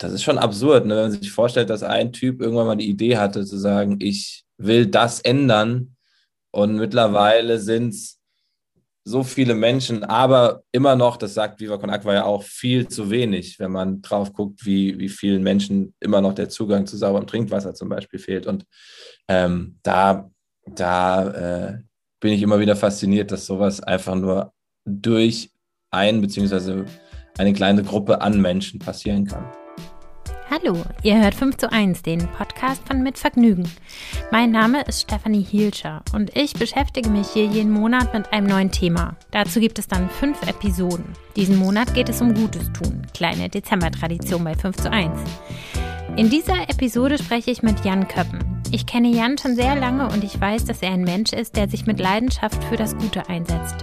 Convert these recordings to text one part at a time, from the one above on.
das ist schon absurd, ne? wenn man sich vorstellt, dass ein Typ irgendwann mal die Idee hatte, zu sagen, ich will das ändern. Und mittlerweile sind es so viele Menschen, aber immer noch, das sagt Viva Con Aqua ja auch, viel zu wenig, wenn man drauf guckt, wie, wie vielen Menschen immer noch der Zugang zu sauberem Trinkwasser zum Beispiel fehlt. Und ähm, da, da äh, bin ich immer wieder fasziniert, dass sowas einfach nur durch ein beziehungsweise eine kleine Gruppe an Menschen passieren kann. Hallo, ihr hört 5 zu 1, den Podcast von Mit Vergnügen. Mein Name ist Stefanie Hielscher und ich beschäftige mich hier jeden Monat mit einem neuen Thema. Dazu gibt es dann fünf Episoden. Diesen Monat geht es um Gutes tun, kleine Dezember-Tradition bei 5 zu 1. In dieser Episode spreche ich mit Jan Köppen. Ich kenne Jan schon sehr lange und ich weiß, dass er ein Mensch ist, der sich mit Leidenschaft für das Gute einsetzt.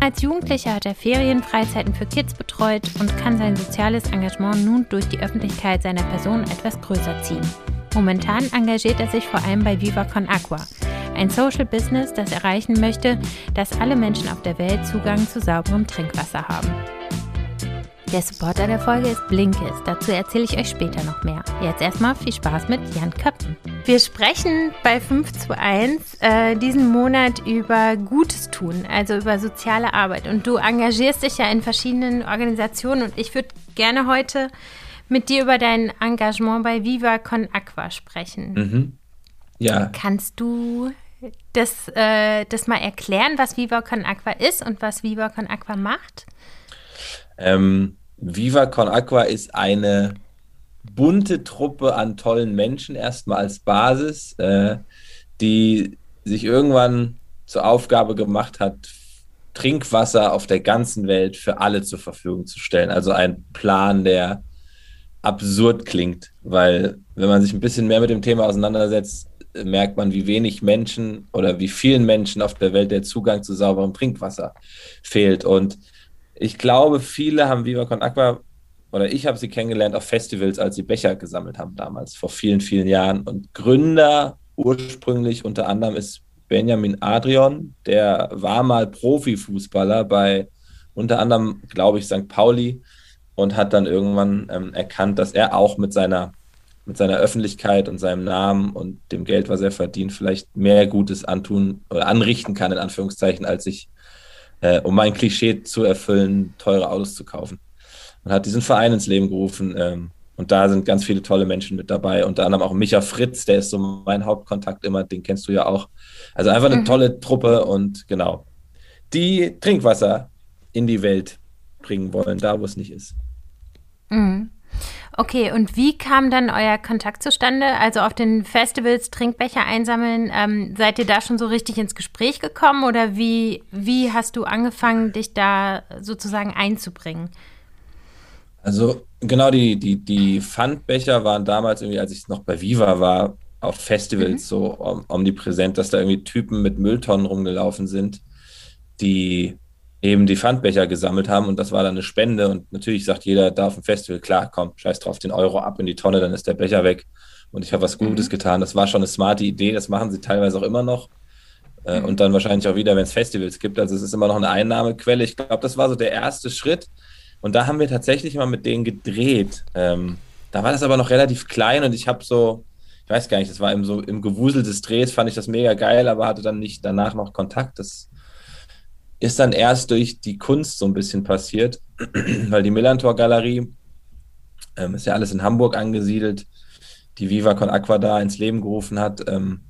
Als Jugendlicher hat er Ferienfreizeiten für Kids betreut und kann sein soziales Engagement nun durch die Öffentlichkeit seiner Person etwas größer ziehen. Momentan engagiert er sich vor allem bei Viva Con Aqua, ein Social Business, das erreichen möchte, dass alle Menschen auf der Welt Zugang zu sauberem Trinkwasser haben. Der Supporter der Folge ist Blinkist. Dazu erzähle ich euch später noch mehr. Jetzt erstmal viel Spaß mit Jan Köppen. Wir sprechen bei 5 zu 1 äh, diesen Monat über Gutes tun, also über soziale Arbeit. Und du engagierst dich ja in verschiedenen Organisationen und ich würde gerne heute mit dir über dein Engagement bei Viva Con Aqua sprechen. Mhm. Ja. Kannst du das, äh, das mal erklären, was Viva Con Aqua ist und was Viva Con Aqua macht? Ähm, Viva Con Aqua ist eine bunte Truppe an tollen Menschen, erstmal als Basis, äh, die sich irgendwann zur Aufgabe gemacht hat, Trinkwasser auf der ganzen Welt für alle zur Verfügung zu stellen. Also ein Plan, der absurd klingt, weil wenn man sich ein bisschen mehr mit dem Thema auseinandersetzt, merkt man, wie wenig Menschen oder wie vielen Menschen auf der Welt der Zugang zu sauberem Trinkwasser fehlt. Und ich glaube, viele haben Viva Con Aqua oder ich habe sie kennengelernt auf Festivals, als sie Becher gesammelt haben damals, vor vielen, vielen Jahren. Und Gründer ursprünglich unter anderem ist Benjamin Adrian, der war mal Profifußballer bei unter anderem, glaube ich, St. Pauli und hat dann irgendwann ähm, erkannt, dass er auch mit seiner, mit seiner Öffentlichkeit und seinem Namen und dem Geld, was er verdient, vielleicht mehr Gutes antun oder anrichten kann, in Anführungszeichen, als sich äh, um mein Klischee zu erfüllen, teure Autos zu kaufen. Und hat diesen Verein ins Leben gerufen. Ähm, und da sind ganz viele tolle Menschen mit dabei, unter anderem auch Micha Fritz, der ist so mein Hauptkontakt immer, den kennst du ja auch. Also einfach eine mhm. tolle Truppe und genau, die Trinkwasser in die Welt bringen wollen, da wo es nicht ist. Mhm. Okay, und wie kam dann euer Kontakt zustande? Also auf den Festivals Trinkbecher einsammeln, ähm, seid ihr da schon so richtig ins Gespräch gekommen oder wie, wie hast du angefangen, dich da sozusagen einzubringen? Also genau, die, die, die Pfandbecher waren damals irgendwie, als ich noch bei Viva war, auf Festivals mhm. so omnipräsent, dass da irgendwie Typen mit Mülltonnen rumgelaufen sind, die eben die Pfandbecher gesammelt haben und das war dann eine Spende und natürlich sagt jeder da auf dem Festival, klar, komm, scheiß drauf, den Euro ab in die Tonne, dann ist der Becher weg und ich habe was Gutes mhm. getan. Das war schon eine smarte Idee, das machen sie teilweise auch immer noch äh, mhm. und dann wahrscheinlich auch wieder, wenn es Festivals gibt. Also es ist immer noch eine Einnahmequelle. Ich glaube, das war so der erste Schritt und da haben wir tatsächlich mal mit denen gedreht. Ähm, da war das aber noch relativ klein und ich habe so, ich weiß gar nicht, das war eben so im Gewusel des Drehs, fand ich das mega geil, aber hatte dann nicht danach noch Kontakt. Das ist dann erst durch die Kunst so ein bisschen passiert, weil die Millantor-Galerie ähm, ist ja alles in Hamburg angesiedelt, die Viva Con Aqua da ins Leben gerufen hat, ähm,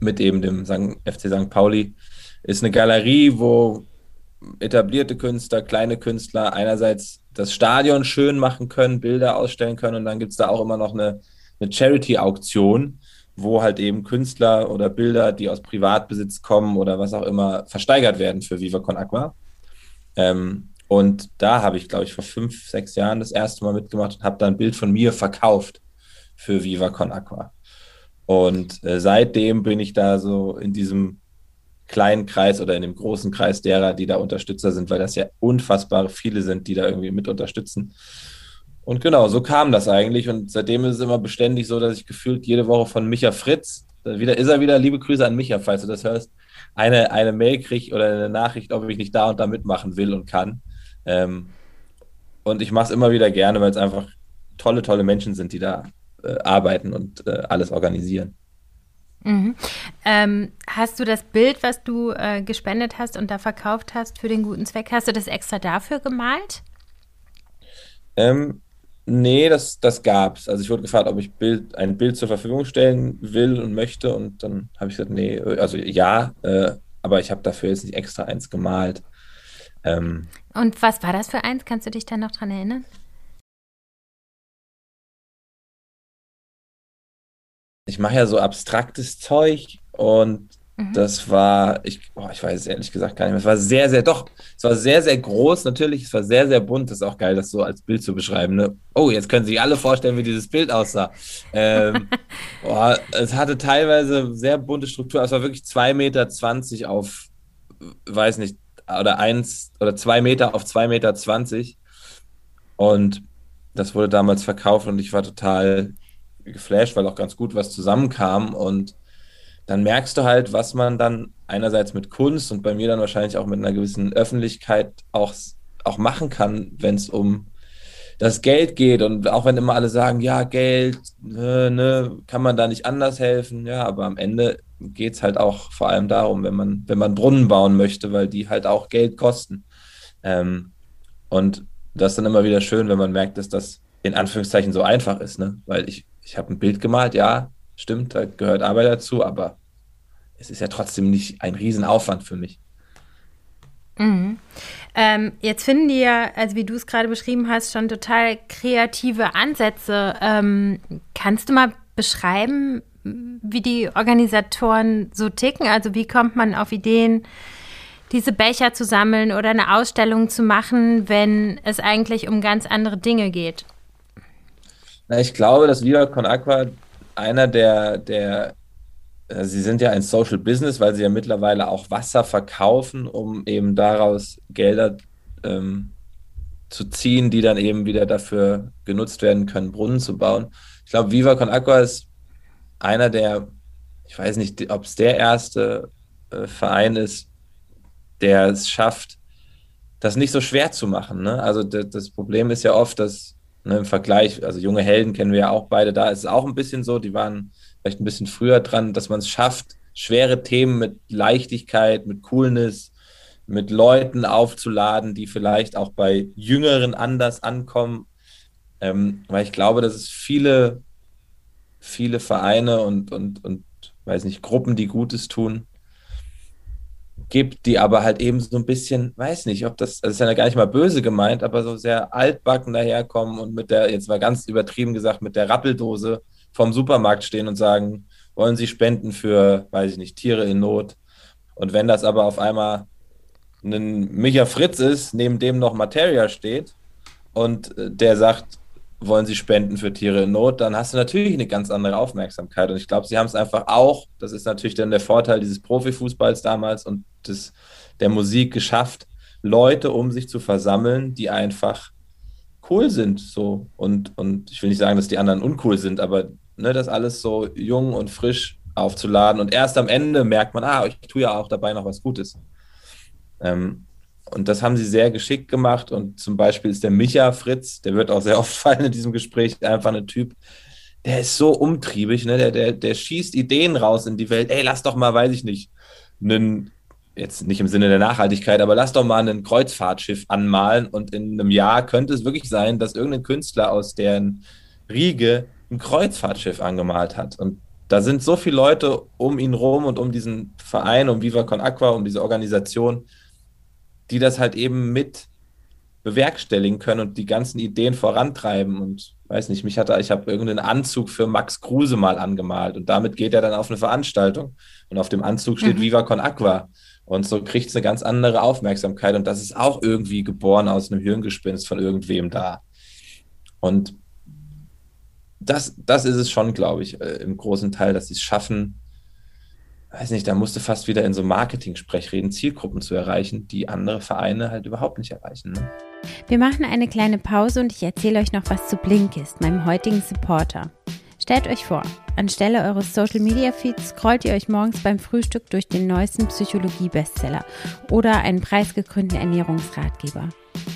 mit eben dem FC St. Pauli, ist eine Galerie, wo etablierte Künstler, kleine Künstler einerseits das Stadion schön machen können, Bilder ausstellen können und dann gibt es da auch immer noch eine, eine Charity-Auktion, wo halt eben Künstler oder Bilder, die aus Privatbesitz kommen oder was auch immer, versteigert werden für Viva Con Aqua. Ähm, und da habe ich, glaube ich, vor fünf, sechs Jahren das erste Mal mitgemacht und habe da ein Bild von mir verkauft für Viva Con Aqua. Und äh, seitdem bin ich da so in diesem kleinen Kreis oder in dem großen Kreis derer, die da Unterstützer sind, weil das ja unfassbar viele sind, die da irgendwie mit unterstützen. Und genau, so kam das eigentlich. Und seitdem ist es immer beständig so, dass ich gefühlt jede Woche von Micha Fritz, wieder ist er wieder, liebe Grüße an Micha, falls du das hörst, eine, eine Mail kriege oder eine Nachricht, ob ich nicht da und da mitmachen will und kann. Ähm, und ich mache es immer wieder gerne, weil es einfach tolle, tolle Menschen sind, die da äh, arbeiten und äh, alles organisieren. Mhm. Ähm, hast du das Bild, was du äh, gespendet hast und da verkauft hast für den guten Zweck, hast du das extra dafür gemalt? Ähm, nee, das, das gab es. Also ich wurde gefragt, ob ich Bild, ein Bild zur Verfügung stellen will und möchte. Und dann habe ich gesagt, nee, also ja, äh, aber ich habe dafür jetzt nicht extra eins gemalt. Ähm, und was war das für eins? Kannst du dich da noch dran erinnern? ich mache ja so abstraktes Zeug und mhm. das war, ich, oh, ich weiß es ehrlich gesagt gar nicht mehr. Es war sehr, sehr, doch, es war sehr, sehr groß natürlich, es war sehr, sehr bunt. Das ist auch geil, das so als Bild zu beschreiben. Ne? Oh, jetzt können sich alle vorstellen, wie dieses Bild aussah. Ähm, oh, es hatte teilweise sehr bunte Struktur. Es war wirklich 2,20 Meter auf, weiß nicht, oder eins oder zwei Meter auf 2,20 Meter. Und das wurde damals verkauft und ich war total geflasht, weil auch ganz gut was zusammenkam und dann merkst du halt, was man dann einerseits mit Kunst und bei mir dann wahrscheinlich auch mit einer gewissen Öffentlichkeit auch, auch machen kann, wenn es um das Geld geht und auch wenn immer alle sagen, ja, Geld, ne, ne, kann man da nicht anders helfen, ja, aber am Ende geht es halt auch vor allem darum, wenn man, wenn man Brunnen bauen möchte, weil die halt auch Geld kosten. Ähm, und das ist dann immer wieder schön, wenn man merkt, dass das in Anführungszeichen so einfach ist, ne? Weil ich ich habe ein Bild gemalt, ja, stimmt, da gehört Arbeit dazu, aber es ist ja trotzdem nicht ein Riesenaufwand für mich. Mhm. Ähm, jetzt finden die ja, also wie du es gerade beschrieben hast, schon total kreative Ansätze. Ähm, kannst du mal beschreiben, wie die Organisatoren so ticken? Also wie kommt man auf Ideen, diese Becher zu sammeln oder eine Ausstellung zu machen, wenn es eigentlich um ganz andere Dinge geht? Na, ich glaube, dass Viva Con Aqua einer der, der äh, Sie sind ja ein Social Business, weil Sie ja mittlerweile auch Wasser verkaufen, um eben daraus Gelder ähm, zu ziehen, die dann eben wieder dafür genutzt werden können, Brunnen zu bauen. Ich glaube, Viva Con Aqua ist einer der, ich weiß nicht, ob es der erste äh, Verein ist, der es schafft, das nicht so schwer zu machen. Ne? Also das Problem ist ja oft, dass Ne, Im Vergleich, also junge Helden kennen wir ja auch beide, da ist es auch ein bisschen so, die waren vielleicht ein bisschen früher dran, dass man es schafft, schwere Themen mit Leichtigkeit, mit Coolness, mit Leuten aufzuladen, die vielleicht auch bei Jüngeren anders ankommen. Ähm, weil ich glaube, dass es viele, viele Vereine und, und, und weiß nicht, Gruppen, die Gutes tun, gibt, die aber halt eben so ein bisschen, weiß nicht, ob das, das ist ja gar nicht mal böse gemeint, aber so sehr altbacken daherkommen und mit der, jetzt war ganz übertrieben gesagt, mit der Rappeldose vom Supermarkt stehen und sagen, wollen Sie spenden für, weiß ich nicht, Tiere in Not. Und wenn das aber auf einmal ein Micha Fritz ist, neben dem noch Materia steht und äh, der sagt, wollen sie spenden für Tiere in Not, dann hast du natürlich eine ganz andere Aufmerksamkeit. Und ich glaube, sie haben es einfach auch, das ist natürlich dann der Vorteil dieses Profifußballs damals und des, der Musik geschafft, Leute um sich zu versammeln, die einfach cool sind. So. Und, und ich will nicht sagen, dass die anderen uncool sind, aber ne, das alles so jung und frisch aufzuladen. Und erst am Ende merkt man, ah, ich tue ja auch dabei noch was Gutes. Ähm, und das haben sie sehr geschickt gemacht. Und zum Beispiel ist der Micha Fritz, der wird auch sehr oft fallen in diesem Gespräch, einfach ein Typ, der ist so umtriebig, ne? der, der, der schießt Ideen raus in die Welt. Ey, lass doch mal, weiß ich nicht, einen, jetzt nicht im Sinne der Nachhaltigkeit, aber lass doch mal ein Kreuzfahrtschiff anmalen. Und in einem Jahr könnte es wirklich sein, dass irgendein Künstler aus deren Riege ein Kreuzfahrtschiff angemalt hat. Und da sind so viele Leute um ihn rum und um diesen Verein, um Viva Con Aqua, um diese Organisation, die das halt eben mit bewerkstelligen können und die ganzen Ideen vorantreiben. Und weiß nicht, mich hatte, ich habe irgendeinen Anzug für Max Kruse mal angemalt und damit geht er dann auf eine Veranstaltung und auf dem Anzug steht mhm. Viva Con Aqua. Und so kriegt es eine ganz andere Aufmerksamkeit und das ist auch irgendwie geboren aus einem Hirngespinst von irgendwem da. Und das, das ist es schon, glaube ich, äh, im großen Teil, dass sie es schaffen, weiß nicht, da musste fast wieder in so Marketing-Sprechreden Zielgruppen zu erreichen, die andere Vereine halt überhaupt nicht erreichen. Ne? Wir machen eine kleine Pause und ich erzähle euch noch was zu Blinkist, meinem heutigen Supporter. Stellt euch vor, anstelle eures Social Media Feeds scrollt ihr euch morgens beim Frühstück durch den neuesten Psychologie-Bestseller oder einen preisgekrönten Ernährungsratgeber.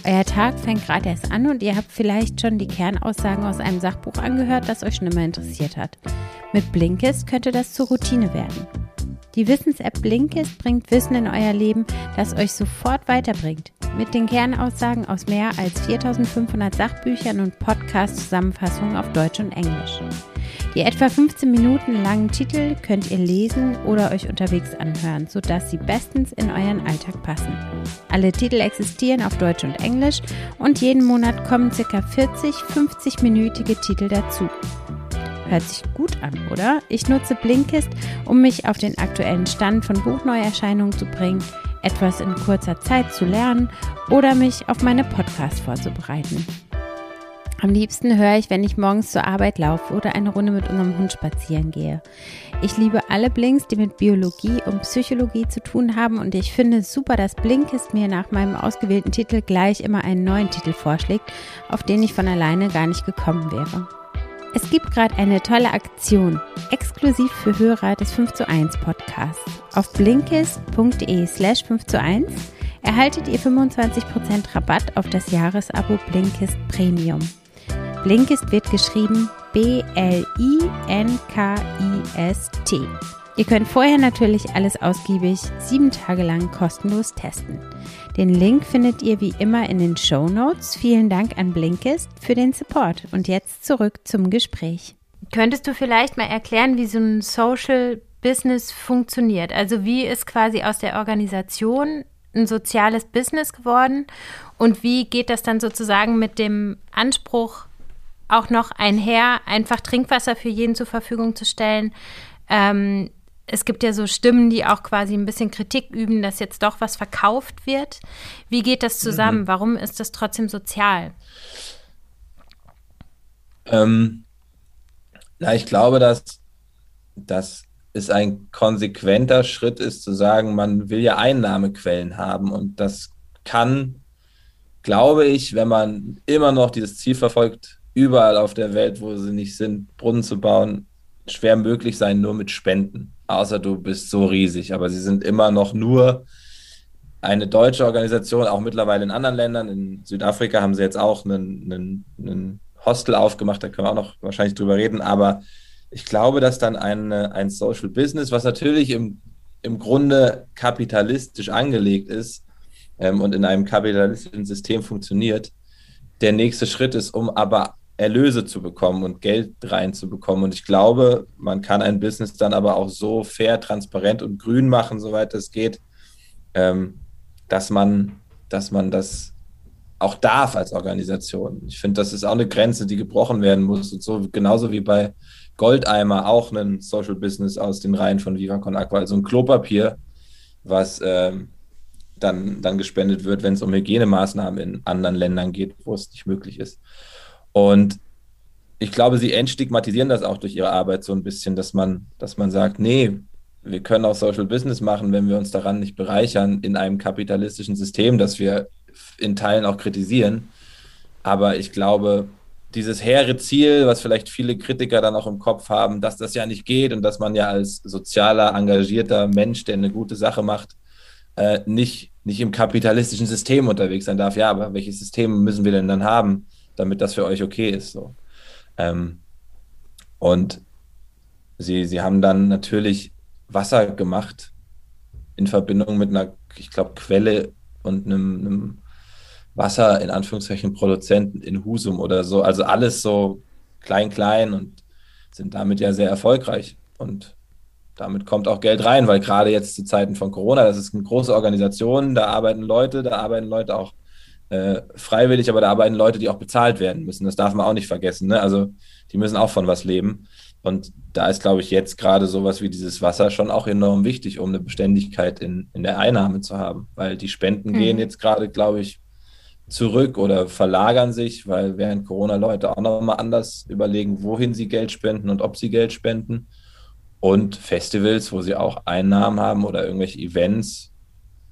Euer Tag fängt gerade erst an und ihr habt vielleicht schon die Kernaussagen aus einem Sachbuch angehört, das euch schon immer interessiert hat. Mit Blinkist könnte das zur Routine werden. Die Wissens-App Blinkist bringt Wissen in euer Leben, das euch sofort weiterbringt. Mit den Kernaussagen aus mehr als 4500 Sachbüchern und Podcast-Zusammenfassungen auf Deutsch und Englisch. Die etwa 15 Minuten langen Titel könnt ihr lesen oder euch unterwegs anhören, sodass sie bestens in euren Alltag passen. Alle Titel existieren auf Deutsch und Englisch und jeden Monat kommen ca. 40 50-minütige Titel dazu. Hört sich gut an, oder? Ich nutze Blinkist, um mich auf den aktuellen Stand von Buchneuerscheinungen zu bringen, etwas in kurzer Zeit zu lernen oder mich auf meine Podcasts vorzubereiten. Am liebsten höre ich, wenn ich morgens zur Arbeit laufe oder eine Runde mit unserem Hund spazieren gehe. Ich liebe alle Blinks, die mit Biologie und Psychologie zu tun haben und ich finde es super, dass Blinkist mir nach meinem ausgewählten Titel gleich immer einen neuen Titel vorschlägt, auf den ich von alleine gar nicht gekommen wäre. Es gibt gerade eine tolle Aktion, exklusiv für Hörer des 5 zu 1 Podcasts. Auf blinkist.de slash 5 zu 1 erhaltet ihr 25% Rabatt auf das Jahresabo Blinkist Premium. Blinkist wird geschrieben B-L-I-N-K-I-S-T. Ihr könnt vorher natürlich alles ausgiebig sieben Tage lang kostenlos testen. Den Link findet ihr wie immer in den Show Notes. Vielen Dank an Blinkist für den Support. Und jetzt zurück zum Gespräch. Könntest du vielleicht mal erklären, wie so ein Social Business funktioniert? Also wie ist quasi aus der Organisation ein soziales Business geworden und wie geht das dann sozusagen mit dem Anspruch auch noch einher, einfach Trinkwasser für jeden zur Verfügung zu stellen. Ähm, es gibt ja so Stimmen, die auch quasi ein bisschen Kritik üben, dass jetzt doch was verkauft wird. Wie geht das zusammen? Mhm. Warum ist das trotzdem sozial? Ähm, na, ich glaube, dass, dass es ein konsequenter Schritt ist, zu sagen, man will ja Einnahmequellen haben. Und das kann, glaube ich, wenn man immer noch dieses Ziel verfolgt, überall auf der Welt, wo sie nicht sind, Brunnen zu bauen, schwer möglich sein, nur mit Spenden. Außer du bist so riesig. Aber sie sind immer noch nur eine deutsche Organisation, auch mittlerweile in anderen Ländern. In Südafrika haben sie jetzt auch einen, einen, einen Hostel aufgemacht, da können wir auch noch wahrscheinlich drüber reden. Aber ich glaube, dass dann ein, ein Social Business, was natürlich im, im Grunde kapitalistisch angelegt ist ähm, und in einem kapitalistischen System funktioniert, der nächste Schritt ist, um aber Erlöse zu bekommen und Geld reinzubekommen. Und ich glaube, man kann ein Business dann aber auch so fair, transparent und grün machen, soweit es geht, ähm, dass man, dass man das auch darf als Organisation. Ich finde, das ist auch eine Grenze, die gebrochen werden muss. Und so genauso wie bei Goldeimer auch ein Social Business aus den Reihen von Viva Con Aqua, also ein Klopapier, was ähm, dann, dann gespendet wird, wenn es um Hygienemaßnahmen in anderen Ländern geht, wo es nicht möglich ist. Und ich glaube, sie entstigmatisieren das auch durch ihre Arbeit so ein bisschen, dass man, dass man sagt, nee, wir können auch Social Business machen, wenn wir uns daran nicht bereichern in einem kapitalistischen System, das wir in Teilen auch kritisieren. Aber ich glaube, dieses hehre Ziel, was vielleicht viele Kritiker dann auch im Kopf haben, dass das ja nicht geht und dass man ja als sozialer, engagierter Mensch, der eine gute Sache macht, äh, nicht, nicht im kapitalistischen System unterwegs sein darf. Ja, aber welches System müssen wir denn dann haben? Damit das für euch okay ist. So. Ähm, und sie, sie haben dann natürlich Wasser gemacht in Verbindung mit einer, ich glaube, Quelle und einem, einem Wasser, in Anführungszeichen, Produzenten in Husum oder so. Also alles so klein, klein und sind damit ja sehr erfolgreich. Und damit kommt auch Geld rein, weil gerade jetzt zu Zeiten von Corona, das ist eine große Organisation, da arbeiten Leute, da arbeiten Leute auch äh, freiwillig, aber da arbeiten Leute, die auch bezahlt werden müssen. Das darf man auch nicht vergessen. Ne? Also die müssen auch von was leben. Und da ist, glaube ich, jetzt gerade sowas wie dieses Wasser schon auch enorm wichtig, um eine Beständigkeit in, in der Einnahme zu haben. Weil die Spenden mhm. gehen jetzt gerade, glaube ich, zurück oder verlagern sich, weil während Corona Leute auch nochmal anders überlegen, wohin sie Geld spenden und ob sie Geld spenden. Und Festivals, wo sie auch Einnahmen haben oder irgendwelche Events,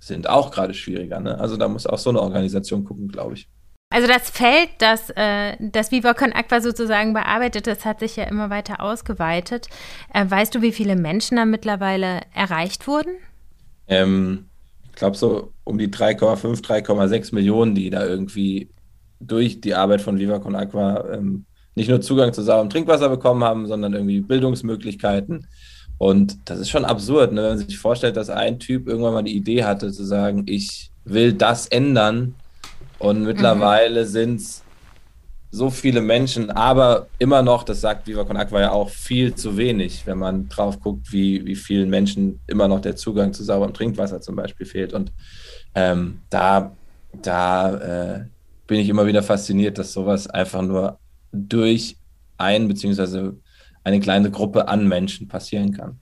sind auch gerade schwieriger. Ne? Also da muss auch so eine Organisation gucken, glaube ich. Also das Feld, das, äh, das Viva Con Aqua sozusagen bearbeitet, das hat sich ja immer weiter ausgeweitet. Äh, weißt du, wie viele Menschen da mittlerweile erreicht wurden? Ähm, glaube so um die 3,5, 3,6 Millionen, die da irgendwie durch die Arbeit von Viva Con Aqua ähm, nicht nur Zugang zu sauberem Trinkwasser bekommen haben, sondern irgendwie Bildungsmöglichkeiten. Und das ist schon absurd, ne? wenn man sich vorstellt, dass ein Typ irgendwann mal die Idee hatte, zu sagen, ich will das ändern. Und mittlerweile mhm. sind es so viele Menschen, aber immer noch, das sagt Viva Con Aqua ja auch, viel zu wenig, wenn man drauf guckt, wie, wie vielen Menschen immer noch der Zugang zu sauberem Trinkwasser zum Beispiel fehlt. Und ähm, da, da äh, bin ich immer wieder fasziniert, dass sowas einfach nur durch ein beziehungsweise eine kleine Gruppe an Menschen passieren kann.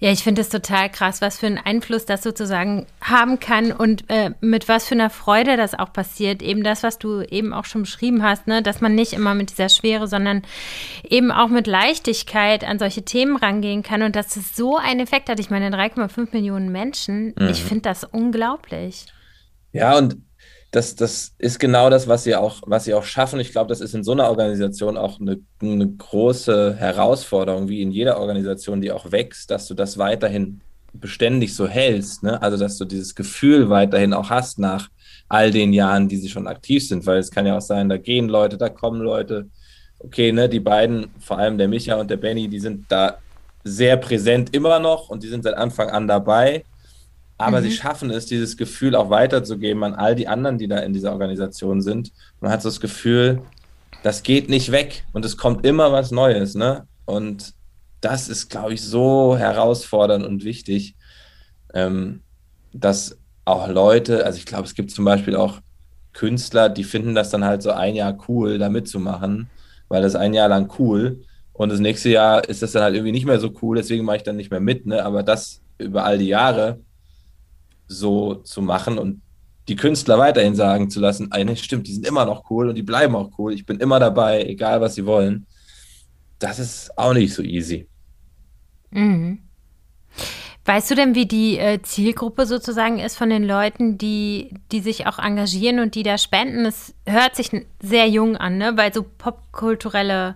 Ja, ich finde es total krass, was für einen Einfluss das sozusagen haben kann und äh, mit was für einer Freude das auch passiert. Eben das, was du eben auch schon beschrieben hast, ne? dass man nicht immer mit dieser Schwere, sondern eben auch mit Leichtigkeit an solche Themen rangehen kann und dass es so einen Effekt hat. Ich meine, 3,5 Millionen Menschen, mhm. ich finde das unglaublich. Ja, und das, das ist genau das, was sie auch, was sie auch schaffen. Ich glaube, das ist in so einer Organisation auch eine, eine, große Herausforderung, wie in jeder Organisation, die auch wächst, dass du das weiterhin beständig so hältst. Ne? Also, dass du dieses Gefühl weiterhin auch hast nach all den Jahren, die sie schon aktiv sind, weil es kann ja auch sein, da gehen Leute, da kommen Leute. Okay, ne, die beiden, vor allem der Micha und der Benny, die sind da sehr präsent immer noch und die sind seit Anfang an dabei. Aber mhm. sie schaffen es, dieses Gefühl auch weiterzugeben an all die anderen, die da in dieser Organisation sind. Man hat so das Gefühl, das geht nicht weg und es kommt immer was Neues. Ne? Und das ist, glaube ich, so herausfordernd und wichtig, ähm, dass auch Leute, also ich glaube, es gibt zum Beispiel auch Künstler, die finden das dann halt so ein Jahr cool, da mitzumachen, weil das ein Jahr lang cool und das nächste Jahr ist das dann halt irgendwie nicht mehr so cool, deswegen mache ich dann nicht mehr mit. Ne? Aber das über all die Jahre so zu machen und die Künstler weiterhin sagen zu lassen, eine stimmt, die sind immer noch cool und die bleiben auch cool. Ich bin immer dabei, egal was sie wollen. Das ist auch nicht so easy. Mhm. Weißt du denn, wie die äh, Zielgruppe sozusagen ist von den Leuten, die, die sich auch engagieren und die da spenden? Es hört sich sehr jung an, ne? weil so popkulturelle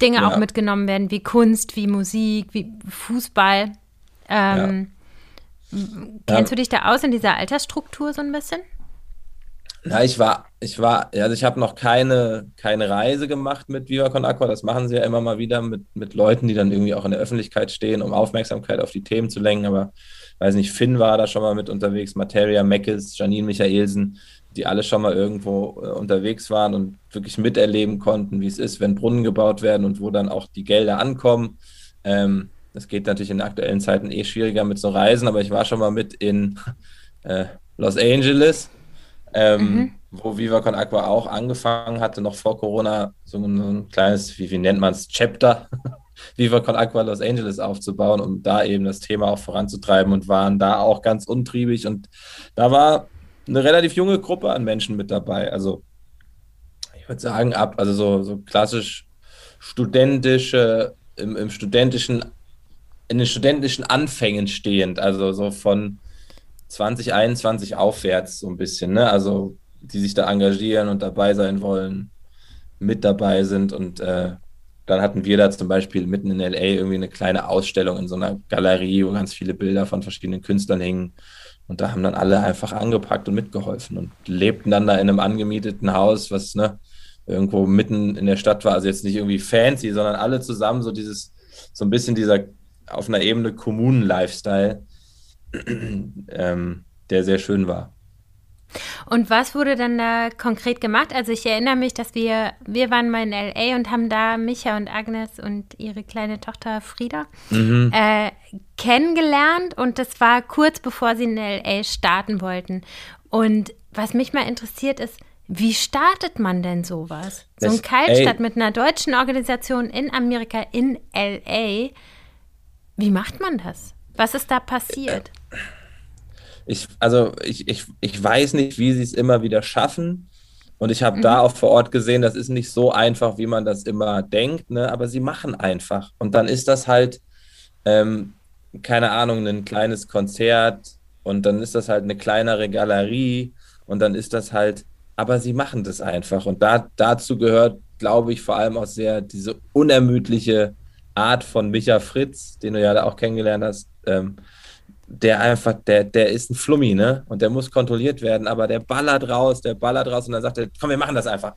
Dinge ja. auch mitgenommen werden, wie Kunst, wie Musik, wie Fußball. Ähm, ja. Kennst du dich da aus in dieser Altersstruktur so ein bisschen? Na, ich war, ich war, also ich habe noch keine, keine Reise gemacht mit Viva Con Aqua. Das machen sie ja immer mal wieder mit, mit Leuten, die dann irgendwie auch in der Öffentlichkeit stehen, um Aufmerksamkeit auf die Themen zu lenken. Aber weiß nicht, Finn war da schon mal mit unterwegs, Materia Meckes, Janine Michaelsen, die alle schon mal irgendwo äh, unterwegs waren und wirklich miterleben konnten, wie es ist, wenn Brunnen gebaut werden und wo dann auch die Gelder ankommen. Ähm, das geht natürlich in aktuellen Zeiten eh schwieriger mit so Reisen, aber ich war schon mal mit in äh, Los Angeles, ähm, mhm. wo Viva Con Aqua auch angefangen hatte, noch vor Corona, so ein, so ein kleines, wie, wie nennt man es, Chapter Viva Con Aqua Los Angeles aufzubauen, um da eben das Thema auch voranzutreiben und waren da auch ganz untriebig. Und da war eine relativ junge Gruppe an Menschen mit dabei. Also ich würde sagen, ab, also so, so klassisch studentische, im, im studentischen in den studentischen Anfängen stehend, also so von 2021 aufwärts so ein bisschen, ne? Also die sich da engagieren und dabei sein wollen, mit dabei sind und äh, dann hatten wir da zum Beispiel mitten in LA irgendwie eine kleine Ausstellung in so einer Galerie, wo ganz viele Bilder von verschiedenen Künstlern hingen. Und da haben dann alle einfach angepackt und mitgeholfen und lebten dann da in einem angemieteten Haus, was ne, irgendwo mitten in der Stadt war. Also jetzt nicht irgendwie fancy, sondern alle zusammen so dieses, so ein bisschen dieser auf einer Ebene Kommunen-Lifestyle, ähm, der sehr schön war. Und was wurde dann da konkret gemacht? Also ich erinnere mich, dass wir, wir waren mal in LA und haben da Micha und Agnes und ihre kleine Tochter Frieda mhm. äh, kennengelernt und das war kurz bevor sie in LA starten wollten. Und was mich mal interessiert ist, wie startet man denn sowas? So ein Kaltstadt mit einer deutschen Organisation in Amerika, in LA. Wie macht man das? Was ist da passiert? Ich, also ich, ich, ich weiß nicht, wie sie es immer wieder schaffen. Und ich habe mhm. da auch vor Ort gesehen, das ist nicht so einfach, wie man das immer denkt, ne? aber sie machen einfach. Und dann ist das halt, ähm, keine Ahnung, ein kleines Konzert und dann ist das halt eine kleinere Galerie und dann ist das halt, aber sie machen das einfach. Und da, dazu gehört, glaube ich, vor allem auch sehr diese unermüdliche Art von Micha Fritz, den du ja da auch kennengelernt hast, ähm, der einfach, der, der ist ein Flummi, ne? Und der muss kontrolliert werden, aber der ballert raus, der ballert raus und dann sagt er, komm, wir machen das einfach.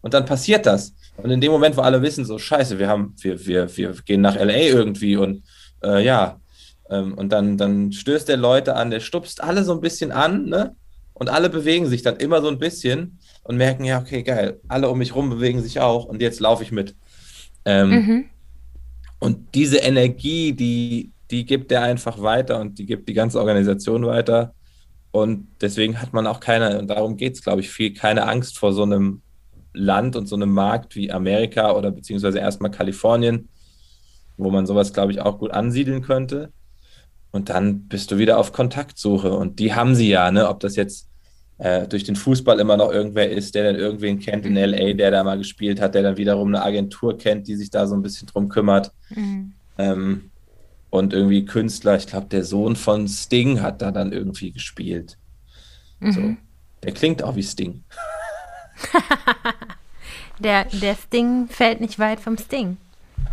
Und dann passiert das. Und in dem Moment, wo alle wissen, so, scheiße, wir haben, wir, wir, wir gehen nach LA irgendwie und äh, ja, ähm, und dann, dann stößt der Leute an, der stupst alle so ein bisschen an, ne? Und alle bewegen sich dann immer so ein bisschen und merken, ja, okay, geil, alle um mich rum bewegen sich auch und jetzt laufe ich mit. Ähm, mhm. Und diese Energie, die, die gibt er einfach weiter und die gibt die ganze Organisation weiter. Und deswegen hat man auch keine, und darum geht es, glaube ich, viel, keine Angst vor so einem Land und so einem Markt wie Amerika oder beziehungsweise erstmal Kalifornien, wo man sowas, glaube ich, auch gut ansiedeln könnte. Und dann bist du wieder auf Kontaktsuche. Und die haben sie ja, ne? Ob das jetzt äh, durch den Fußball immer noch irgendwer ist, der dann irgendwen kennt in LA, der da mal gespielt hat, der dann wiederum eine Agentur kennt, die sich da so ein bisschen drum kümmert. Mhm. Ähm, und irgendwie Künstler, ich glaube, der Sohn von Sting hat da dann irgendwie gespielt. Mhm. So. Der klingt auch wie Sting. der, der Sting fällt nicht weit vom Sting.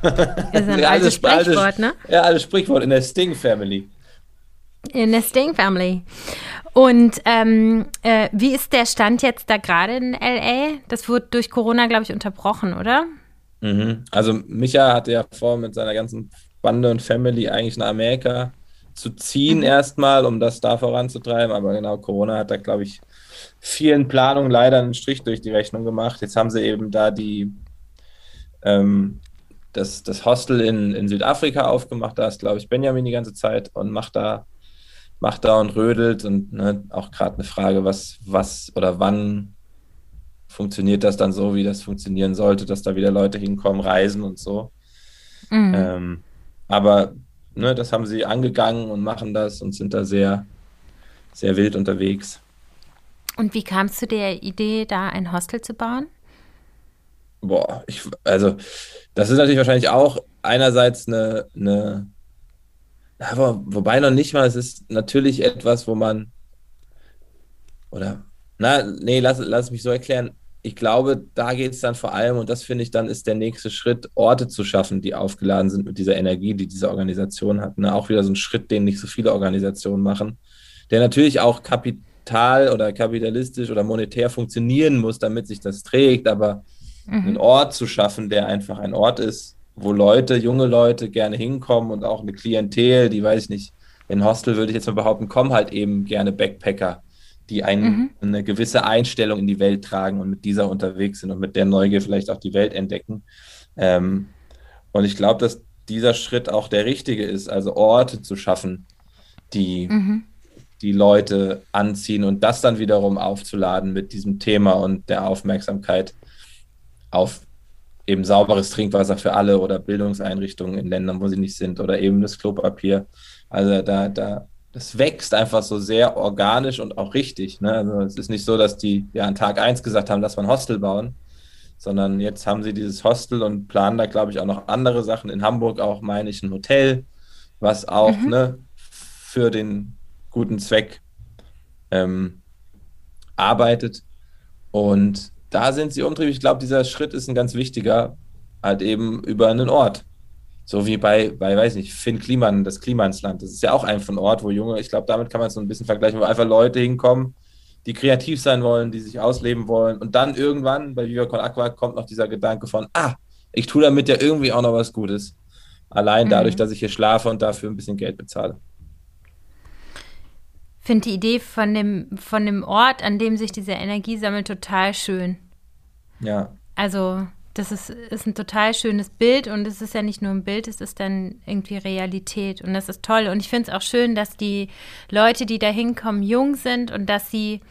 Das ist ein ja, altes Sprichwort, altes, ne? Ja, altes Sprichwort in der Sting Family. In der Sting Family. Und ähm, äh, wie ist der Stand jetzt da gerade in LA? Das wurde durch Corona, glaube ich, unterbrochen, oder? Mhm. Also Micha hatte ja vor, mit seiner ganzen Bande und Family eigentlich nach Amerika zu ziehen mhm. erstmal, um das da voranzutreiben. Aber genau, Corona hat da, glaube ich, vielen Planungen leider einen Strich durch die Rechnung gemacht. Jetzt haben sie eben da die ähm, das, das Hostel in, in Südafrika aufgemacht. Da ist, glaube ich, Benjamin die ganze Zeit und macht da, macht da und rödelt. Und ne, auch gerade eine Frage, was, was oder wann funktioniert das dann so, wie das funktionieren sollte, dass da wieder Leute hinkommen, reisen und so. Mhm. Ähm, aber ne, das haben sie angegangen und machen das und sind da sehr, sehr wild unterwegs. Und wie kamst du der Idee, da ein Hostel zu bauen? Boah, ich, also das ist natürlich wahrscheinlich auch einerseits eine, eine aber wobei noch nicht mal, es ist natürlich etwas, wo man oder na, nee, lass, lass mich so erklären ich glaube, da geht es dann vor allem, und das finde ich dann ist der nächste Schritt, Orte zu schaffen, die aufgeladen sind mit dieser Energie, die diese Organisation hat. Ne? Auch wieder so ein Schritt, den nicht so viele Organisationen machen, der natürlich auch kapital oder kapitalistisch oder monetär funktionieren muss, damit sich das trägt, aber mhm. einen Ort zu schaffen, der einfach ein Ort ist, wo Leute, junge Leute gerne hinkommen und auch eine Klientel, die weiß ich nicht, in Hostel würde ich jetzt mal behaupten, kommen halt eben gerne Backpacker die ein, mhm. eine gewisse Einstellung in die Welt tragen und mit dieser unterwegs sind und mit der Neugier vielleicht auch die Welt entdecken. Ähm, und ich glaube, dass dieser Schritt auch der richtige ist, also Orte zu schaffen, die mhm. die Leute anziehen und das dann wiederum aufzuladen mit diesem Thema und der Aufmerksamkeit auf eben sauberes Trinkwasser für alle oder Bildungseinrichtungen in Ländern, wo sie nicht sind oder eben das Klopapier. Also da, da das wächst einfach so sehr organisch und auch richtig. Ne? Also es ist nicht so, dass die ja an Tag 1 gesagt haben, lass mal ein Hostel bauen, sondern jetzt haben sie dieses Hostel und planen da, glaube ich, auch noch andere Sachen. In Hamburg auch, meine ich, ein Hotel, was auch mhm. ne, für den guten Zweck ähm, arbeitet. Und da sind sie umtriebig. Ich glaube, dieser Schritt ist ein ganz wichtiger, halt eben über einen Ort. So wie bei, bei, weiß nicht, Finn Kliman, das Klimansland. Das ist ja auch ein von Ort, wo junge, ich glaube, damit kann man es so ein bisschen vergleichen, wo einfach Leute hinkommen, die kreativ sein wollen, die sich ausleben wollen. Und dann irgendwann bei Viva Con Aqua kommt noch dieser Gedanke von, ah, ich tue damit ja irgendwie auch noch was Gutes. Allein mhm. dadurch, dass ich hier schlafe und dafür ein bisschen Geld bezahle. Ich finde die Idee von dem, von dem Ort, an dem sich diese Energie sammelt, total schön. Ja. Also das ist, ist ein total schönes Bild und es ist ja nicht nur ein Bild, es ist dann irgendwie Realität und das ist toll. Und ich finde es auch schön, dass die Leute, die da hinkommen, jung sind und dass sie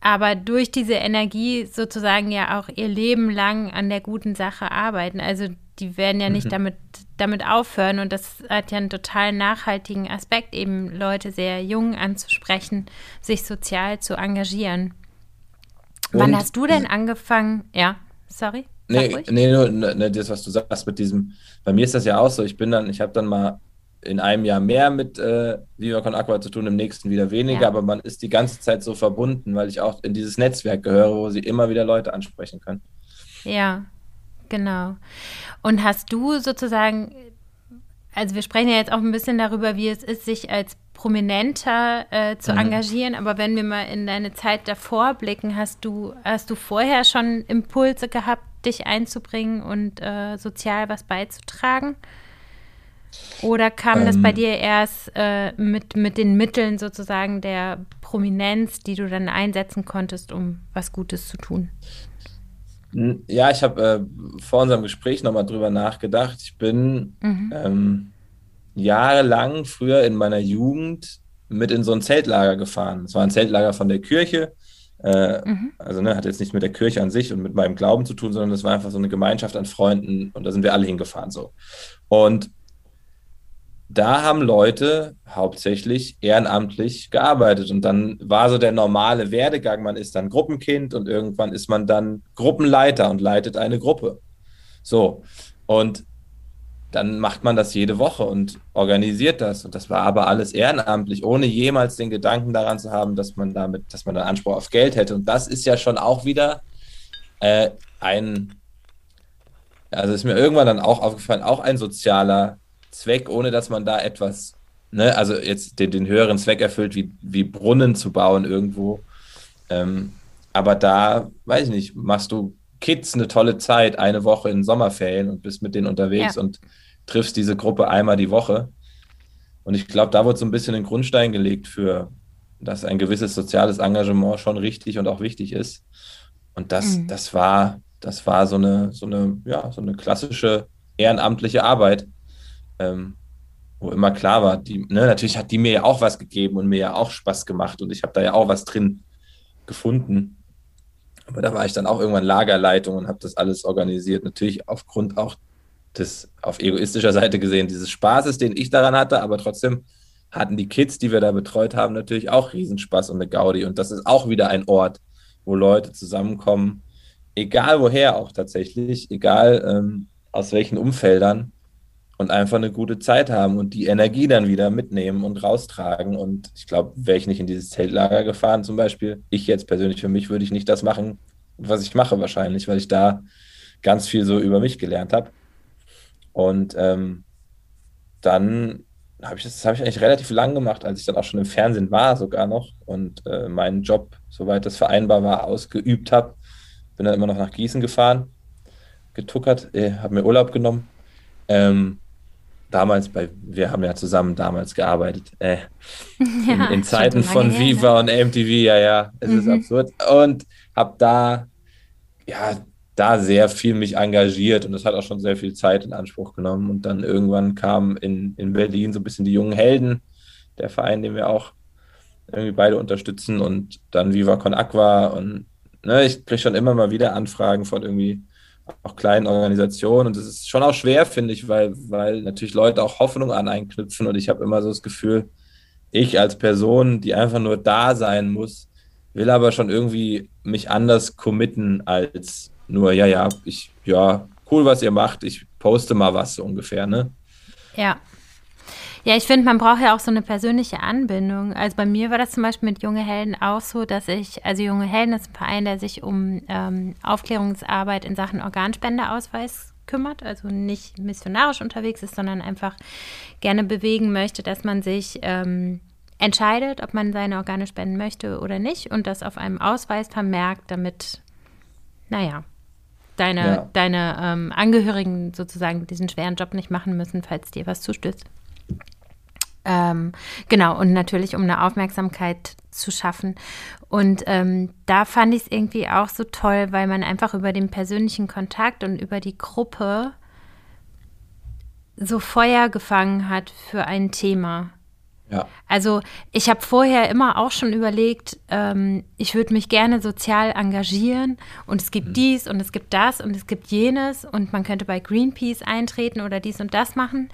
aber durch diese Energie sozusagen ja auch ihr Leben lang an der guten Sache arbeiten. Also die werden ja nicht mhm. damit, damit aufhören und das hat ja einen total nachhaltigen Aspekt, eben Leute sehr jung anzusprechen, sich sozial zu engagieren. Und Wann hast du denn angefangen? Ja, sorry. Nee, nee, nur ne, das, was du sagst mit diesem, bei mir ist das ja auch so, ich bin dann, ich habe dann mal in einem Jahr mehr mit äh, Viva Con Aqua zu tun, im nächsten wieder weniger, ja. aber man ist die ganze Zeit so verbunden, weil ich auch in dieses Netzwerk gehöre, wo sie immer wieder Leute ansprechen können. Ja, genau. Und hast du sozusagen, also wir sprechen ja jetzt auch ein bisschen darüber, wie es ist, sich als Prominenter äh, zu mhm. engagieren. Aber wenn wir mal in deine Zeit davor blicken, hast du, hast du vorher schon Impulse gehabt, dich einzubringen und äh, sozial was beizutragen? Oder kam ähm, das bei ähm. dir erst äh, mit, mit den Mitteln sozusagen der Prominenz, die du dann einsetzen konntest, um was Gutes zu tun? Ja, ich habe äh, vor unserem Gespräch nochmal drüber nachgedacht. Ich bin mhm. ähm, jahrelang früher in meiner Jugend mit in so ein Zeltlager gefahren. Es war ein Zeltlager von der Kirche. Äh, mhm. Also ne, hat jetzt nichts mit der Kirche an sich und mit meinem Glauben zu tun, sondern es war einfach so eine Gemeinschaft an Freunden und da sind wir alle hingefahren so. Und da haben Leute hauptsächlich ehrenamtlich gearbeitet. Und dann war so der normale Werdegang, man ist dann Gruppenkind und irgendwann ist man dann Gruppenleiter und leitet eine Gruppe. So. Und dann macht man das jede Woche und organisiert das. Und das war aber alles ehrenamtlich, ohne jemals den Gedanken daran zu haben, dass man damit, dass man dann Anspruch auf Geld hätte. Und das ist ja schon auch wieder äh, ein, also ist mir irgendwann dann auch aufgefallen, auch ein sozialer Zweck, ohne dass man da etwas, ne, also jetzt den, den höheren Zweck erfüllt, wie, wie Brunnen zu bauen irgendwo. Ähm, aber da, weiß ich nicht, machst du Kids eine tolle Zeit, eine Woche in Sommerferien und bist mit denen unterwegs ja. und triffst diese Gruppe einmal die Woche. Und ich glaube, da wird so ein bisschen ein Grundstein gelegt für, dass ein gewisses soziales Engagement schon richtig und auch wichtig ist. Und das, mhm. das war, das war so eine, so eine, ja, so eine klassische ehrenamtliche Arbeit ähm, wo immer klar war, die, ne, natürlich hat die mir ja auch was gegeben und mir ja auch Spaß gemacht und ich habe da ja auch was drin gefunden. Aber da war ich dann auch irgendwann Lagerleitung und habe das alles organisiert. Natürlich aufgrund auch des, auf egoistischer Seite gesehen, dieses Spaßes, den ich daran hatte, aber trotzdem hatten die Kids, die wir da betreut haben, natürlich auch Riesenspaß und eine Gaudi. Und das ist auch wieder ein Ort, wo Leute zusammenkommen, egal woher auch tatsächlich, egal ähm, aus welchen Umfeldern, und einfach eine gute Zeit haben und die Energie dann wieder mitnehmen und raustragen. Und ich glaube, wäre ich nicht in dieses Zeltlager gefahren zum Beispiel, ich jetzt persönlich für mich würde ich nicht das machen, was ich mache wahrscheinlich, weil ich da ganz viel so über mich gelernt habe. Und ähm, dann habe ich das, das habe ich eigentlich relativ lang gemacht, als ich dann auch schon im Fernsehen war sogar noch und äh, meinen Job, soweit das vereinbar war, ausgeübt habe. Bin dann immer noch nach Gießen gefahren, getuckert, äh, habe mir Urlaub genommen. Ähm, damals bei, wir haben ja zusammen damals gearbeitet, äh, ja, in, in Zeiten von her, Viva ne? und MTV, ja, ja, es mhm. ist absurd. Und habe da, ja, da sehr viel mich engagiert und das hat auch schon sehr viel Zeit in Anspruch genommen. Und dann irgendwann kam in, in Berlin so ein bisschen die jungen Helden, der Verein, den wir auch irgendwie beide unterstützen und dann Viva Con Aqua und ne, ich kriege schon immer mal wieder Anfragen von irgendwie auch kleinen Organisationen. Und das ist schon auch schwer, finde ich, weil, weil natürlich Leute auch Hoffnung an einknüpfen. Und ich habe immer so das Gefühl, ich als Person, die einfach nur da sein muss, will aber schon irgendwie mich anders committen als nur, ja, ja, ich, ja, cool, was ihr macht, ich poste mal was so ungefähr, ne? Ja, ja, ich finde, man braucht ja auch so eine persönliche Anbindung. Also bei mir war das zum Beispiel mit Junge Helden auch so, dass ich, also Junge Helden ist ein Verein, der sich um ähm, Aufklärungsarbeit in Sachen Organspendeausweis kümmert, also nicht missionarisch unterwegs ist, sondern einfach gerne bewegen möchte, dass man sich ähm, entscheidet, ob man seine Organe spenden möchte oder nicht und das auf einem Ausweis vermerkt, damit, naja, deine, ja. deine ähm, Angehörigen sozusagen diesen schweren Job nicht machen müssen, falls dir was zustößt. Ähm, genau, und natürlich, um eine Aufmerksamkeit zu schaffen. Und ähm, da fand ich es irgendwie auch so toll, weil man einfach über den persönlichen Kontakt und über die Gruppe so Feuer gefangen hat für ein Thema. Ja. Also ich habe vorher immer auch schon überlegt, ähm, ich würde mich gerne sozial engagieren und es gibt mhm. dies und es gibt das und es gibt jenes und man könnte bei Greenpeace eintreten oder dies und das machen.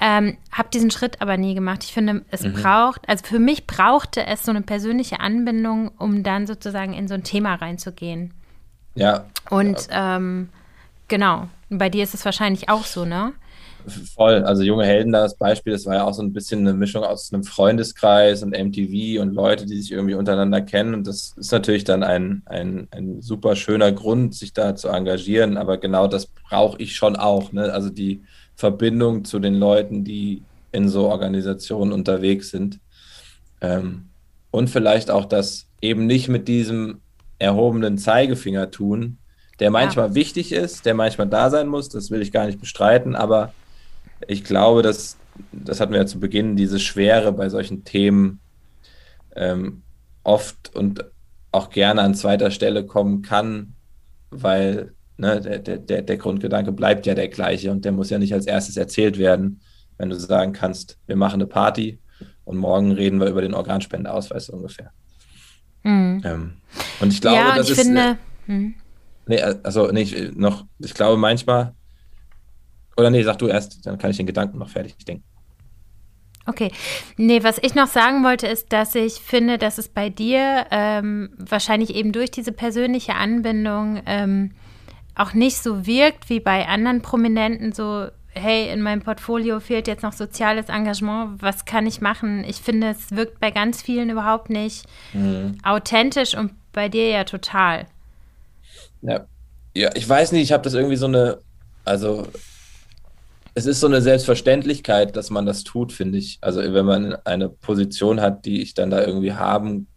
Ähm, habe diesen Schritt aber nie gemacht. Ich finde, es mhm. braucht, also für mich brauchte es so eine persönliche Anbindung, um dann sozusagen in so ein Thema reinzugehen. Ja. Und ähm, genau, bei dir ist es wahrscheinlich auch so, ne? Voll, also junge Helden da das Beispiel, das war ja auch so ein bisschen eine Mischung aus einem Freundeskreis und MTV und Leute, die sich irgendwie untereinander kennen. Und das ist natürlich dann ein, ein, ein super schöner Grund, sich da zu engagieren. Aber genau das brauche ich schon auch. Ne? Also die Verbindung zu den Leuten, die in so Organisationen unterwegs sind. Ähm, und vielleicht auch das eben nicht mit diesem erhobenen Zeigefinger tun, der manchmal ja. wichtig ist, der manchmal da sein muss, das will ich gar nicht bestreiten, aber ich glaube, dass, das hatten wir ja zu Beginn, diese Schwere bei solchen Themen ähm, oft und auch gerne an zweiter Stelle kommen kann, weil ne, der, der, der Grundgedanke bleibt ja der gleiche und der muss ja nicht als erstes erzählt werden, wenn du sagen kannst, wir machen eine Party und morgen reden wir über den Organspendeausweis ungefähr. Mhm. Ähm, und ich glaube, ja, das ich ist. Finde, hm. Nee, also nee, ich, noch, ich glaube manchmal. Oder nee, sag du erst, dann kann ich den Gedanken noch fertig denken. Okay. Nee, was ich noch sagen wollte, ist, dass ich finde, dass es bei dir ähm, wahrscheinlich eben durch diese persönliche Anbindung ähm, auch nicht so wirkt wie bei anderen Prominenten, so, hey, in meinem Portfolio fehlt jetzt noch soziales Engagement, was kann ich machen? Ich finde, es wirkt bei ganz vielen überhaupt nicht mhm. authentisch und bei dir ja total. Ja, ja ich weiß nicht, ich habe das irgendwie so eine, also es ist so eine Selbstverständlichkeit, dass man das tut, finde ich. Also wenn man eine Position hat, die ich dann da irgendwie haben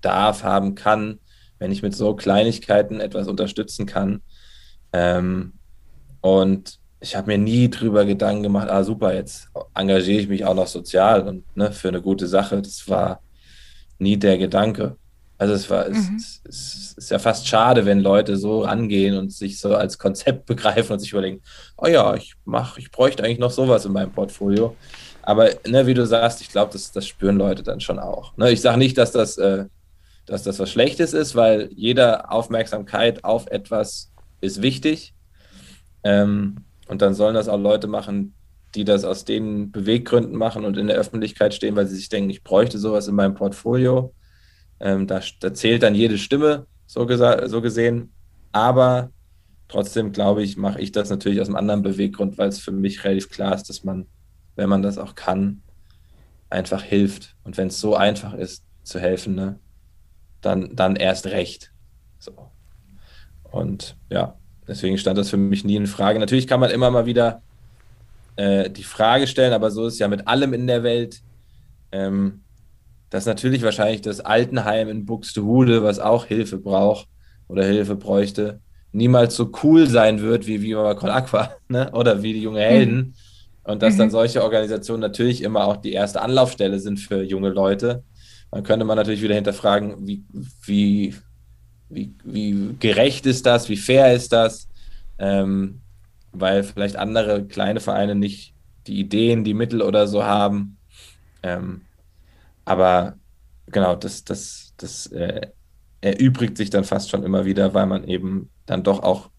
darf, haben kann, wenn ich mit so Kleinigkeiten etwas unterstützen kann. Ähm, und ich habe mir nie drüber Gedanken gemacht, ah super, jetzt engagiere ich mich auch noch sozial und ne, für eine gute Sache. Das war nie der Gedanke. Also es war, mhm. es, es, ist ja fast schade, wenn Leute so rangehen und sich so als Konzept begreifen und sich überlegen, oh ja, ich mach, ich bräuchte eigentlich noch sowas in meinem Portfolio. Aber ne, wie du sagst, ich glaube, das, das spüren Leute dann schon auch. Ne, ich sage nicht, dass das, äh, dass das was Schlechtes ist, weil jede Aufmerksamkeit auf etwas ist wichtig. Ähm, und dann sollen das auch Leute machen, die das aus den Beweggründen machen und in der Öffentlichkeit stehen, weil sie sich denken, ich bräuchte sowas in meinem Portfolio. Ähm, da, da, zählt dann jede Stimme, so, so gesehen. Aber trotzdem, glaube ich, mache ich das natürlich aus einem anderen Beweggrund, weil es für mich relativ klar ist, dass man, wenn man das auch kann, einfach hilft. Und wenn es so einfach ist, zu helfen, ne, dann, dann erst recht. So. Und ja, deswegen stand das für mich nie in Frage. Natürlich kann man immer mal wieder äh, die Frage stellen, aber so ist es ja mit allem in der Welt. Ähm, dass natürlich wahrscheinlich das Altenheim in Buxtehude, was auch Hilfe braucht oder Hilfe bräuchte, niemals so cool sein wird wie Viva Con Aqua ne? oder wie die junge Helden. Mhm. Und dass mhm. dann solche Organisationen natürlich immer auch die erste Anlaufstelle sind für junge Leute. Dann könnte man natürlich wieder hinterfragen, wie, wie, wie, wie gerecht ist das, wie fair ist das, ähm, weil vielleicht andere kleine Vereine nicht die Ideen, die Mittel oder so haben. Ähm, aber genau, das, das, das äh, erübrigt sich dann fast schon immer wieder, weil man eben dann doch auch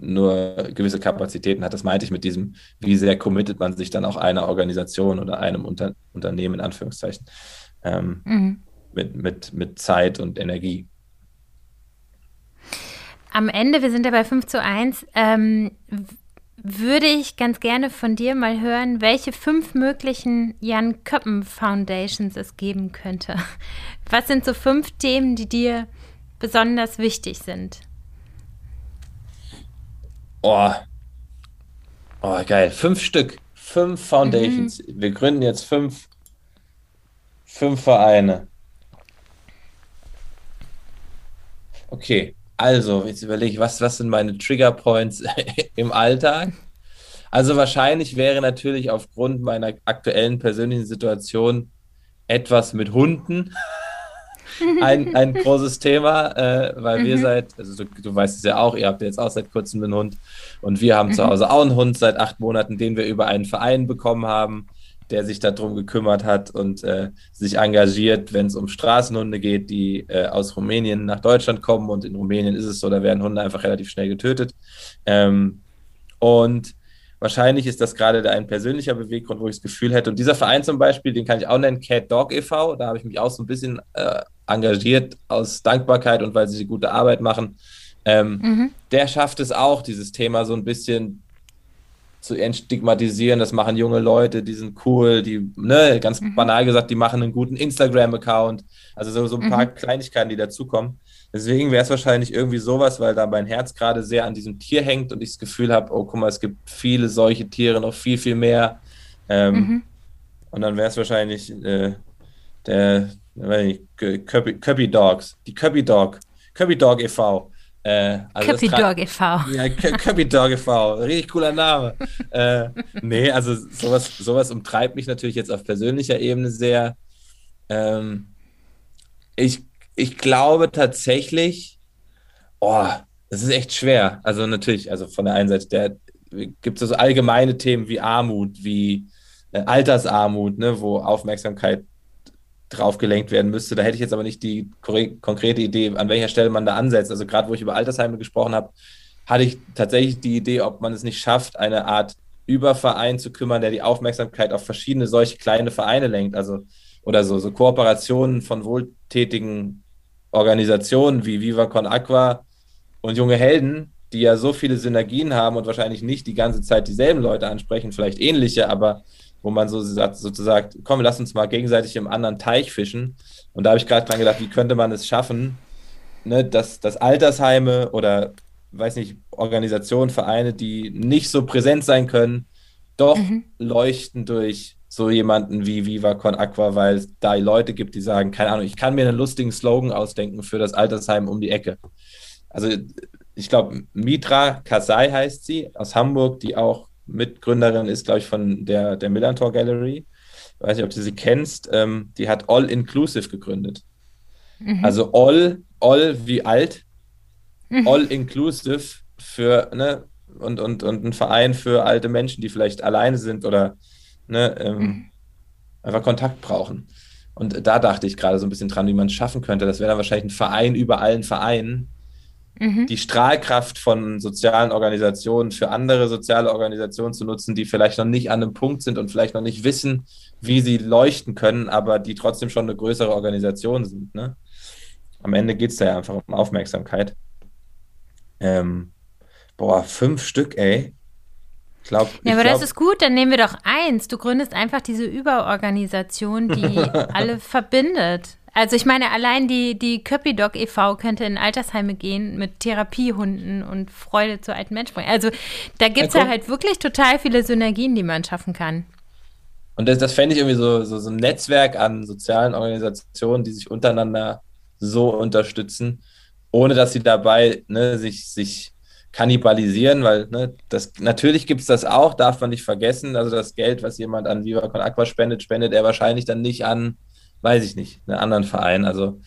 nur gewisse Kapazitäten hat. Das meinte ich mit diesem, wie sehr committet man sich dann auch einer Organisation oder einem Unter Unternehmen in Anführungszeichen ähm, mhm. mit, mit, mit Zeit und Energie. Am Ende, wir sind ja bei 5 zu 1, ähm, würde ich ganz gerne von dir mal hören, welche fünf möglichen Jan Köppen Foundations es geben könnte. Was sind so fünf Themen, die dir besonders wichtig sind? Oh, oh geil. Fünf Stück. Fünf Foundations. Mhm. Wir gründen jetzt fünf, fünf Vereine. Okay. Also, jetzt überlege ich, was, was sind meine Trigger Points im Alltag? Also wahrscheinlich wäre natürlich aufgrund meiner aktuellen persönlichen Situation etwas mit Hunden ein, ein großes Thema, äh, weil mhm. wir seit, also du, du, weißt es ja auch, ihr habt jetzt auch seit kurzem einen Hund und wir haben mhm. zu Hause auch einen Hund seit acht Monaten, den wir über einen Verein bekommen haben der sich darum gekümmert hat und äh, sich engagiert, wenn es um Straßenhunde geht, die äh, aus Rumänien nach Deutschland kommen. Und in Rumänien ist es so, da werden Hunde einfach relativ schnell getötet. Ähm, und wahrscheinlich ist das gerade ein persönlicher Beweggrund, wo ich das Gefühl hätte. Und dieser Verein zum Beispiel, den kann ich auch nennen, Cat Dog e.V., da habe ich mich auch so ein bisschen äh, engagiert aus Dankbarkeit und weil sie gute Arbeit machen. Ähm, mhm. Der schafft es auch, dieses Thema so ein bisschen zu entstigmatisieren, das machen junge Leute, die sind cool, die, ne, ganz mhm. banal gesagt, die machen einen guten Instagram-Account. Also so, so ein paar mhm. Kleinigkeiten, die dazukommen. Deswegen wäre es wahrscheinlich irgendwie sowas, weil da mein Herz gerade sehr an diesem Tier hängt und ich das Gefühl habe, oh, guck mal, es gibt viele solche Tiere, noch viel, viel mehr. Ähm, mhm. Und dann wäre es wahrscheinlich äh, der, Köppi, Köppi Dogs, die Köppi Dog, Köppi Dog e.V. Äh, also Köppi Dog e.V. Ja, Köppi Dog e.V. Richtig cooler Name. äh, nee, also sowas, sowas umtreibt mich natürlich jetzt auf persönlicher Ebene sehr. Ähm, ich ich glaube tatsächlich, oh, das ist echt schwer. Also natürlich, also von der einen Seite, der gibt es so allgemeine Themen wie Armut, wie äh, Altersarmut, ne, wo Aufmerksamkeit drauf gelenkt werden müsste. Da hätte ich jetzt aber nicht die konkrete Idee, an welcher Stelle man da ansetzt. Also gerade wo ich über Altersheime gesprochen habe, hatte ich tatsächlich die Idee, ob man es nicht schafft, eine Art Überverein zu kümmern, der die Aufmerksamkeit auf verschiedene solche kleine Vereine lenkt. Also oder so, so Kooperationen von wohltätigen Organisationen wie Viva Con Aqua und junge Helden, die ja so viele Synergien haben und wahrscheinlich nicht die ganze Zeit dieselben Leute ansprechen, vielleicht ähnliche, aber wo man so sagt, sozusagen, komm, lass uns mal gegenseitig im anderen Teich fischen. Und da habe ich gerade dran gedacht, wie könnte man es schaffen, ne, dass, dass Altersheime oder, weiß nicht, Organisationen, Vereine, die nicht so präsent sein können, doch mhm. leuchten durch so jemanden wie Viva Con Aqua, weil es da Leute gibt, die sagen, keine Ahnung, ich kann mir einen lustigen Slogan ausdenken für das Altersheim um die Ecke. Also ich glaube, Mitra Kasai heißt sie, aus Hamburg, die auch Mitgründerin ist, glaube ich, von der, der Millantor Gallery. Ich weiß nicht, ob du sie kennst. Ähm, die hat All Inclusive gegründet. Mhm. Also All, All wie alt, mhm. All Inclusive für, ne, und, und, und ein Verein für alte Menschen, die vielleicht alleine sind oder ne, ähm, mhm. einfach Kontakt brauchen. Und da dachte ich gerade so ein bisschen dran, wie man es schaffen könnte. Das wäre dann wahrscheinlich ein Verein über allen Vereinen. Mhm. Die Strahlkraft von sozialen Organisationen für andere soziale Organisationen zu nutzen, die vielleicht noch nicht an einem Punkt sind und vielleicht noch nicht wissen, wie sie leuchten können, aber die trotzdem schon eine größere Organisation sind. Ne? Am Ende geht es da ja einfach um Aufmerksamkeit. Ähm, boah, fünf Stück, ey. Glaub, ja, aber glaub, das ist gut, dann nehmen wir doch eins. Du gründest einfach diese Überorganisation, die alle verbindet. Also ich meine, allein die, die Köppi-Dog e.V. könnte in Altersheime gehen mit Therapiehunden und Freude zu alten Menschen. Also da gibt es ja, ja, halt wirklich total viele Synergien, die man schaffen kann. Und das, das fände ich irgendwie so, so, so ein Netzwerk an sozialen Organisationen, die sich untereinander so unterstützen, ohne dass sie dabei ne, sich, sich kannibalisieren, weil ne, das natürlich gibt es das auch, darf man nicht vergessen. Also das Geld, was jemand an Viva Con Aqua spendet, spendet er wahrscheinlich dann nicht an, weiß ich nicht, einen anderen Verein. Also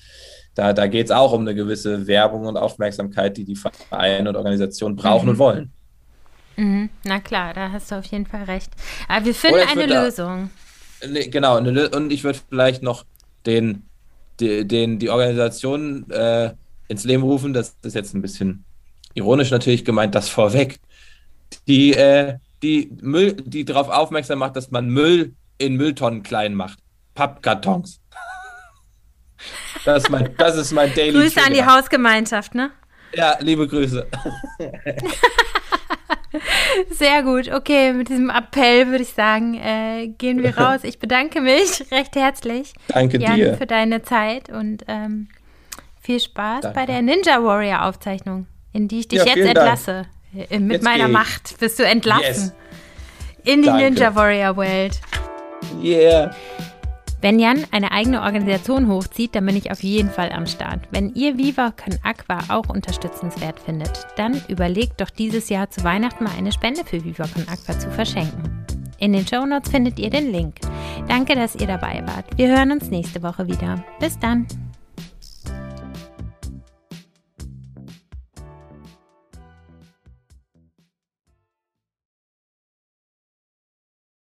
da, da geht es auch um eine gewisse Werbung und Aufmerksamkeit, die die Vereine und Organisationen brauchen mhm. und wollen. Mhm. Na klar, da hast du auf jeden Fall recht. Aber wir finden eine Lösung. Da, ne, genau, eine, und ich würde vielleicht noch den, den, den die Organisation äh, ins Leben rufen. Das ist jetzt ein bisschen ironisch natürlich gemeint, das vorweg, die, äh, die, Müll, die darauf aufmerksam macht, dass man Müll in Mülltonnen klein macht. Pappkartons. Das ist mein, das ist mein Daily Grüße Trigger. an die Hausgemeinschaft, ne? Ja, liebe Grüße. Sehr gut. Okay, mit diesem Appell würde ich sagen, äh, gehen wir raus. Ich bedanke mich recht herzlich. Danke Jan, dir. für deine Zeit und ähm, viel Spaß Danke. bei der Ninja Warrior Aufzeichnung in die ich dich ja, jetzt entlasse. Dank. Äh, mit jetzt meiner Macht bist du entlassen. Yes. In die Danke. Ninja Warrior Welt. Yeah. Wenn Jan eine eigene Organisation hochzieht, dann bin ich auf jeden Fall am Start. Wenn ihr Viva Con Aqua auch unterstützenswert findet, dann überlegt doch dieses Jahr zu Weihnachten mal eine Spende für Viva Con Aqua zu verschenken. In den Show Notes findet ihr den Link. Danke, dass ihr dabei wart. Wir hören uns nächste Woche wieder. Bis dann.